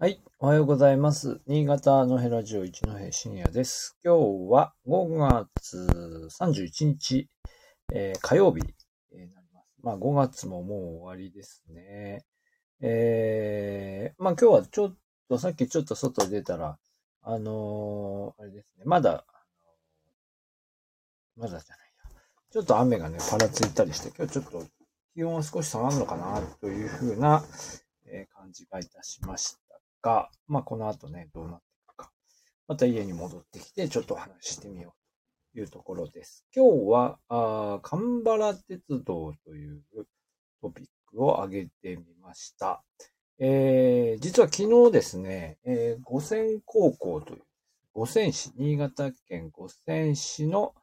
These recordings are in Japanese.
はい。おはようございます。新潟のヘラジオ一戸深夜です。今日は5月31日、えー火曜日になります。まあ5月ももう終わりですね。えー、まあ今日はちょっと、さっきちょっと外出たら、あのーあれですね、まだ、あのまだじゃないや。ちょっと雨がね、ぱらついたりして、今日ちょっと気温は少し下がるのかなというふうな、え感じがいたしましが、まあこの後ね、どうなっていくか。また家に戻ってきて、ちょっと話してみようというところです。今日は、あ神原鉄道というトピックを挙げてみました。えー実は昨日ですね、えー五泉高校という、五泉市、新潟県五泉市の、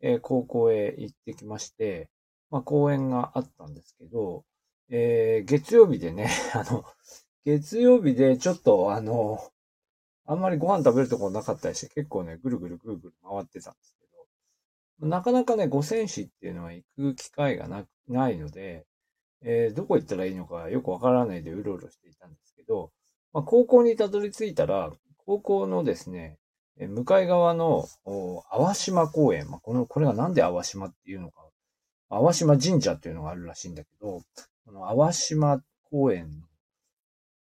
えー高校へ行ってきまして、まあ講演があったんですけど、えー月曜日でね、あの、月曜日でちょっとあの、あんまりご飯食べるとこなかったりして、結構ね、ぐるぐるぐるぐる回ってたんですけど、なかなかね、五泉市っていうのは行く機会がなないので、えーどこ行ったらいいのかよくわからないでうろうろしていたんですけど、まあ、高校にたどり着いたら、高校のですね、向かい側の、淡島公園、まあ、この、これがなんで淡島っていうのか、淡島神社っていうのがあるらしいんだけど、この淡島公園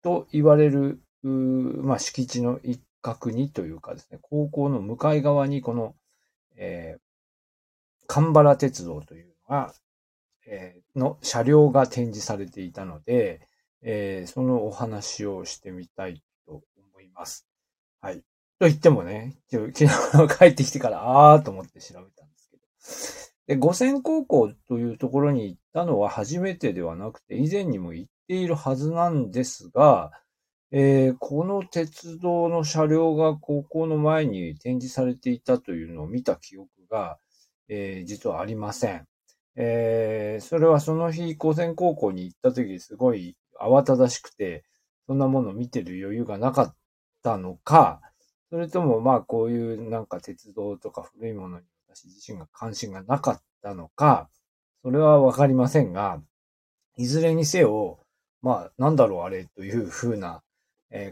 と言われる、まあ、敷地の一角にというかですね、高校の向かい側にこの、えー、神原鉄道というのが、えーの車両が展示されていたので、えーそのお話をしてみたいと思います。はい。と言ってもね、昨日帰ってきてから、あーと思って調べたんですけど。で、五泉高校というところに行ったのは初めてではなくて、以前にも行っているはずなんですが、えーこの鉄道の車両が高校の前に展示されていたというのを見た記憶が、えー実はありません。えーそれはその日、高専高校に行った時すごい慌ただしくて、そんなものを見てる余裕がなかったのか、それともまあこういうなんか鉄道とか古いものに私自身が関心がなかったのか、それはわかりませんが、いずれにせよ、まあなんだろうあれというふうな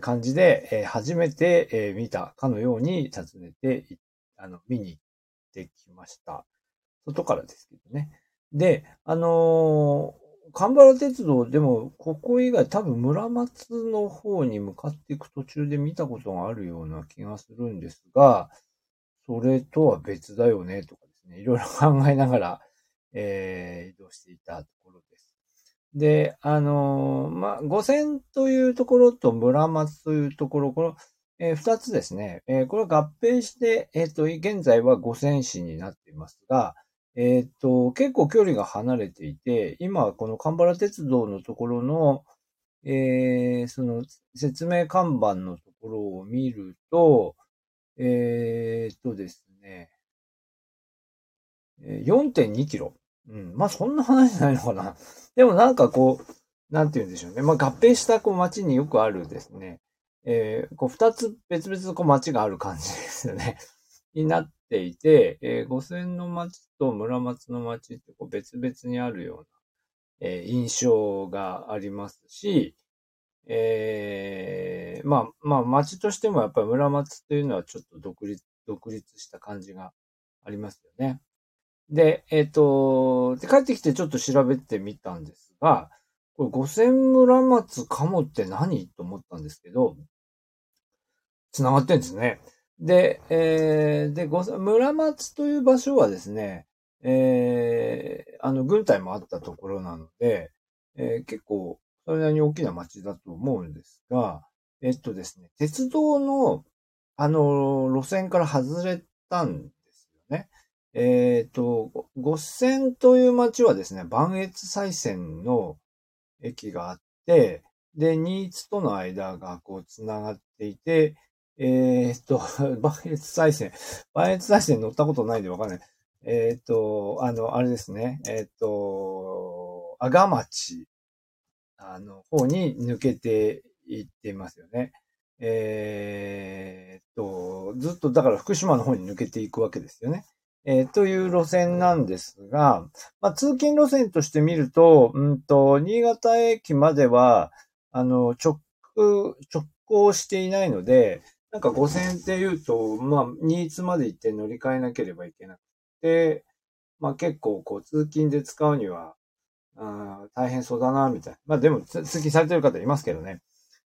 感じで、初めて、見たかのように訪ねて、あの、見に行ってきました。外からですけどね。で、あのー神原鉄道でも、ここ以外多分村松の方に向かっていく途中で見たことがあるような気がするんですが、それとは別だよね、とかですね、いろいろ考えながら、えー移動していたところで。で、あのーまあ、五泉というところと村松というところ、この、えー二つですね、えーこれ合併して、えっ、と、現在は五泉市になっていますが、えっ、と、結構距離が離れていて、今、この神原鉄道のところの、えーその説明看板のところを見ると、えっ、とですね、4.2キロ。うん。まあ、そんな話じゃないのかな。でもなんかこう、なんて言うんでしょうね。まあ、合併したこう街によくあるですね、えーこう二つ別々のこう街がある感じですよね。になっていて、えー五泉の町と村松の町ってこう別々にあるような、えー印象がありますし、えーまあ、まあ、町としてもやっぱり村松というのはちょっと独立、独立した感じがありますよね。で、えっ、と、で、帰ってきてちょっと調べてみたんですが、これ、五泉村松かもって何？と思ったんですけど、繋がってんですね。で、えーで、五泉村松という場所はですね、えーあの、軍隊もあったところなので、えー結構、それなりに大きな町だと思うんですが、えっとですね、鉄道の、あの、路線から外れたんですよね。えっ、と、五泉という町はですね、磐越西線の駅があって、で、新津との間がこう繋がっていて、えっ、と、磐越西線、磐越西線乗ったことないんでわかんない。えっ、と、あの、あれですね、えっ、と、阿賀町、あの、方に抜けていっていますよね。えっ、と、ずっとだから福島の方に抜けていくわけですよね。えーという路線なんですが、まあ、通勤路線として見ると、うんと、新潟駅までは、あの、直、直行していないので、なんか5000って言うと、まあ、新津まで行って乗り換えなければいけなくて、まあ結構こう通勤で使うには、あ大変そうだな、みたいな。まあでも通勤されてる方いますけどね。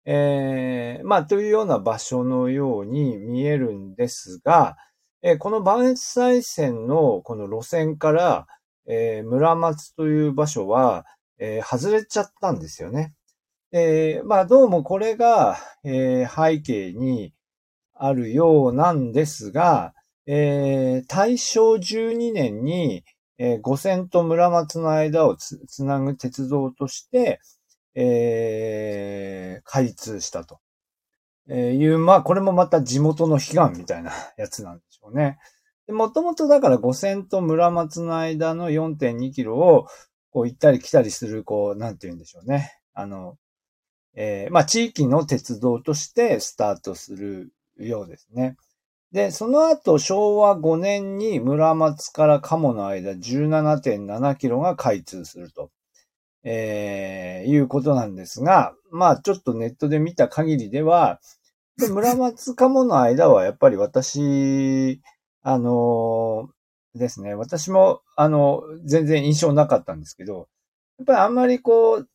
えー、まあというような場所のように見えるんですが、えー、この万越西線のこの路線から、えー、村松という場所は、えー、外れちゃったんですよね。えー、まあどうもこれが、えー、背景にあるようなんですが、えー、大正12年に、えー、五線と村松の間をつつなぐ鉄道として、えー、開通したと、えいう、まあこれもまた地元の悲願みたいなやつなんでしょうね。もともとだから五線と村松の間の4.2キロをこう行ったり来たりする、こう、なんて言うんでしょうね。あの、えー、まあ、地域の鉄道としてスタートするようですね。で、その後、昭和5年に村松から鴨の間17.7キロが開通すると、えー、いうことなんですが、まあ、ちょっとネットで見た限りでは、村松鴨の間はやっぱり私、あのー、ですね、私も、あの、全然印象なかったんですけど、やっぱりあんまりこう、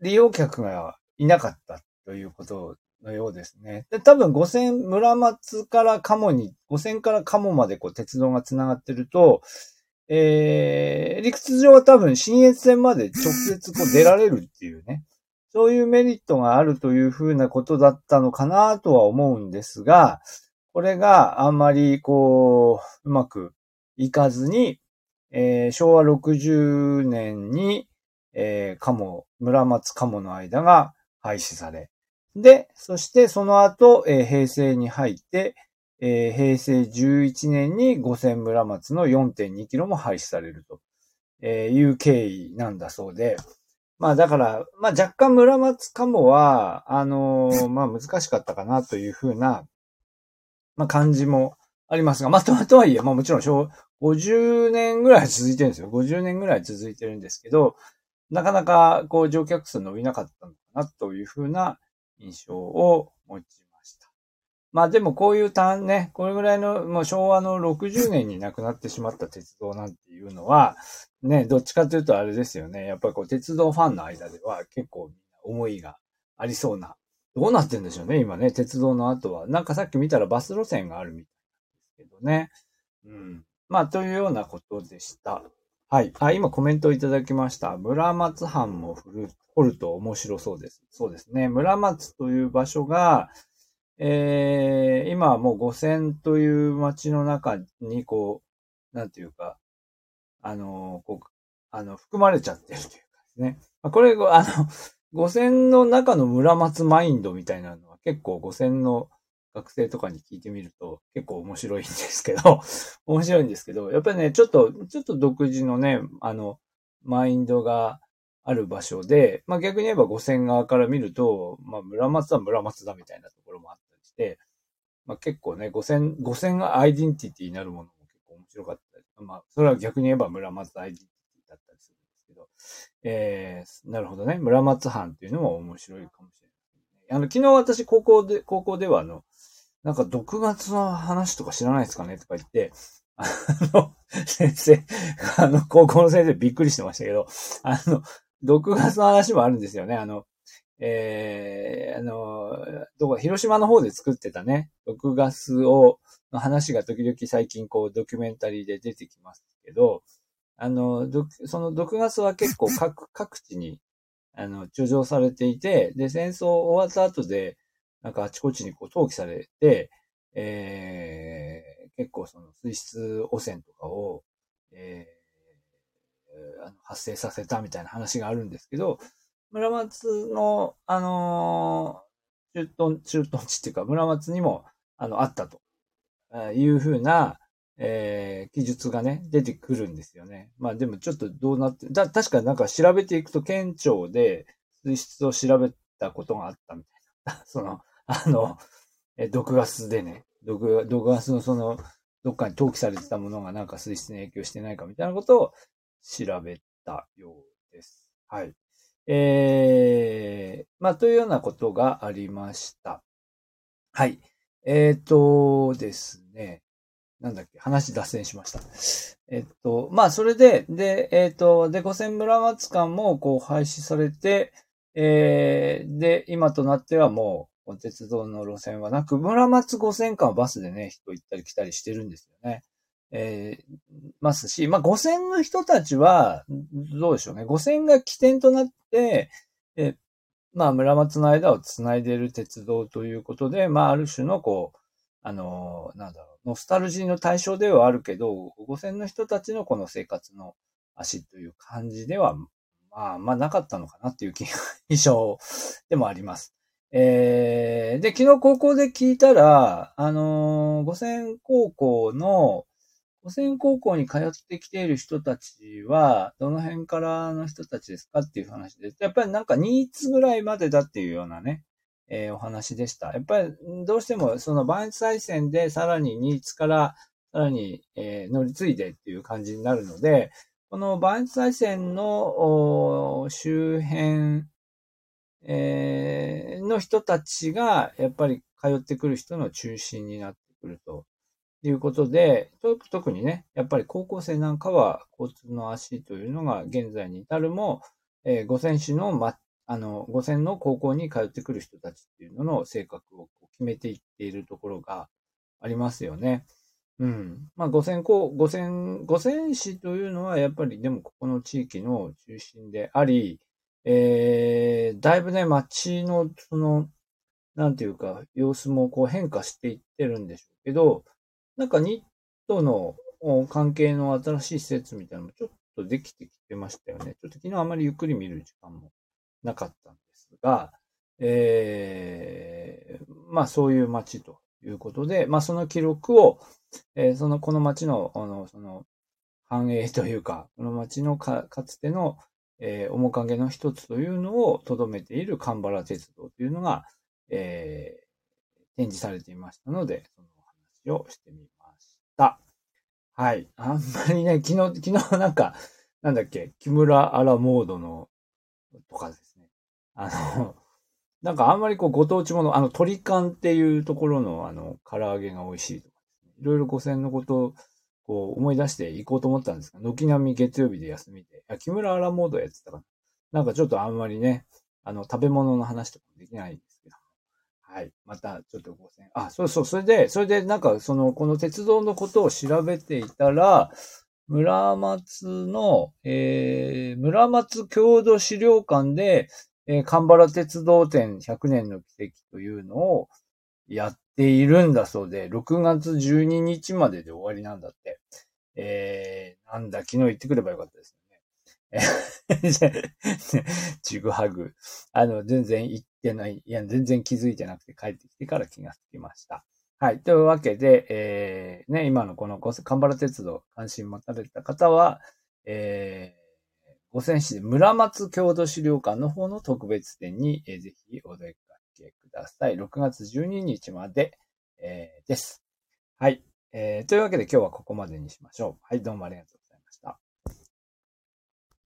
利用客がいなかったということのようですね。で、多分五線、村松から鴨に、五線から鴨までこう鉄道が繋がってると、えー、理屈上は多分新越線まで直接こう出られるっていうね、そういうメリットがあるというふうなことだったのかなとは思うんですが、これがあんまりこう、うまくいかずに、えー、昭和60年に、えー、鴨、村松鴨の間が廃止され、で、そしてその後、えー、平成に入って、えー、平成11年に五千村松の4.2キロも廃止されると、えー、いう経緯なんだそうで、まあだから、まあ若干村松かもは、あのー、まあ難しかったかなというふうな、まあ感じもありますが、まあととはいえ、まあもちろん50年ぐらい続いてるんですよ。50年ぐらい続いてるんですけど、なかなかこう乗客数伸びなかったのかなというふうな印象を持ちました。まあでもこういう単ね、これぐらいのもう昭和の60年に亡くなってしまった鉄道なんていうのは、ね、どっちかというとあれですよね。やっぱりこう鉄道ファンの間では結構思いがありそうな。どうなってんでしょうね、今ね、鉄道の後は。なんかさっき見たらバス路線があるみたいなんですけどね。うん。まあ、というようなことでした。はい。あ、今コメントをいただきました。村松藩も古掘ると面白そうです。そうですね。村松という場所が、えー、今はもう五線という街の中にこう、なんていうか、あの、こう、あの、含まれちゃってるというかですね。これ、あの、五線の中の村松マインドみたいなのは結構五線の学生とかに聞いてみると結構面白いんですけど、面白いんですけど、やっぱりね、ちょっと、ちょっと独自のね、あの、マインドがある場所で、まあ逆に言えば五線側から見ると、まあ村松は村松だみたいなところもあったりして、まあ結構ね、五線、五線がアイデンティティになるものも結構面白かった、まあそれは逆に言えば村松アイディティだったりするんですけど、えー、なるほどね、村松藩っていうのも面白いかもしれない。あの、昨日私高校で、高校ではあの、なんか毒ガスの話とか知らないですかねとか言って、あの、先生、あの、高校の先生びっくりしてましたけど、あの、毒ガスの話もあるんですよね。あの、えー、あの、どこ、広島の方で作ってたね、毒ガスを、の話が時々最近こうドキュメンタリーで出てきますけど、あの、その毒ガスは結構 各、各地に、あの、貯蔵されていて、で、戦争終わった後で、なんかあちこちにこう投棄されて、えー、結構その水質汚染とかを、えー発生させたみたいな話があるんですけど、村松の、あのー、駐屯、駐屯地っていうか、村松にも、あの、あったというふうな、えー、記述がね、出てくるんですよね。まあでもちょっとどうなって、だ確かなんか調べていくと、県庁で水質を調べたことがあったみたいな。その、あの、え毒ガスでね、毒、毒ガスのその、どっかに投棄されてたものがなんか水質に影響してないかみたいなことを調べたようです。はい。えー、まあ、というようなことがありました。はい。えっ、ー、とですね。なんだっけ、話脱線しました。えっと、まあ、それで、で、えっと、で、五千村松間も、こう、廃止されて、えー、で、今となってはもう、鉄道の路線はなく、村松五線間はバスでね、人行ったり来たりしてるんですよね。えー、ますし、まあ、五線の人たちは、どうでしょうね。五線が起点となって、えまあ、村松の間を繋いでいる鉄道ということで、まあ、ある種の、こう、あの、なんだろう、ノスタルジーの対象ではあるけど、五線の人たちのこの生活の足という感じでは、まあ、まあなかったのかなっていう気が、印象でもあります。えー、で、昨日高校で聞いたら、あのー、五線高校の、五線高校に通ってきている人たちは、どの辺からの人たちですかっていう話です、やっぱりなんかニーツぐらいまでだっていうようなね、えー、お話でした。やっぱりどうしてもその万歳線でさらにニーツからさらに、えー、乗り継いでっていう感じになるので、この万歳線の周辺、えー、の人たちがやっぱり通ってくる人の中心になってくるとということで、特にね、やっぱり高校生なんかは交通の足というのが現在に至るも、えー、五選手のまあの、五線の高校に通ってくる人たちっていうのの性格を決めていっているところがありますよね。うん。まあ、五線校、五線、五線市というのはやっぱりでもここの地域の中心であり、えー、だいぶね、街のその、なんていうか、様子もこう変化していってるんでしょうけど、なんかニットの関係の新しい施設みたいなのもちょっとできてきてましたよね。ちょっと昨日あまりゆっくり見る時間もなかったんですが、えー、まあそういう街ということで、まあその記録を、えー、その、この街の、あの、その、繁栄というか、この街のかかつての、えー、面影の一つというのを留めている神原鉄道というのが、えー、展示されていましたので、をしてみました。はい。あんまりね、昨日、昨日なんか、なんだっけ、木村アラモードのとかですねあの、なんかあんまりこうご当地もの、あの鳥缶っていうところのあの唐揚げが美味しいとかですね。いろいろ五線のことをこう思い出して行こうと思ったんですが、軒並み月曜日で休みで、いや、木村アラモードやってたかな。なんかちょっとあんまりね、あの食べ物の話とかできない。はい。またちょっと五線。あ、そうそう。それで、それでなんかその、この鉄道のことを調べていたら、村松の、えー、村松郷土資料館で、えー、神原鉄道展100年の奇跡というのをやっているんだそうで、6月12日までで終わりなんだって。えー、なんだ、昨日言ってくればよかったですよね。ちぐはぐ。あの、全然言ってない。いや、全然気づいてなくて帰ってきてから気がつきました。はい。というわけで、えー、ね、今のこの神原鉄道関心持たれた方は、えー、五泉市で村松郷土資料館の方の特別展に、ぜひお出かけください。6月12日まで、えー、です。はい、えー。というわけで今日はここまでにしましょう。はい、どうもありがとう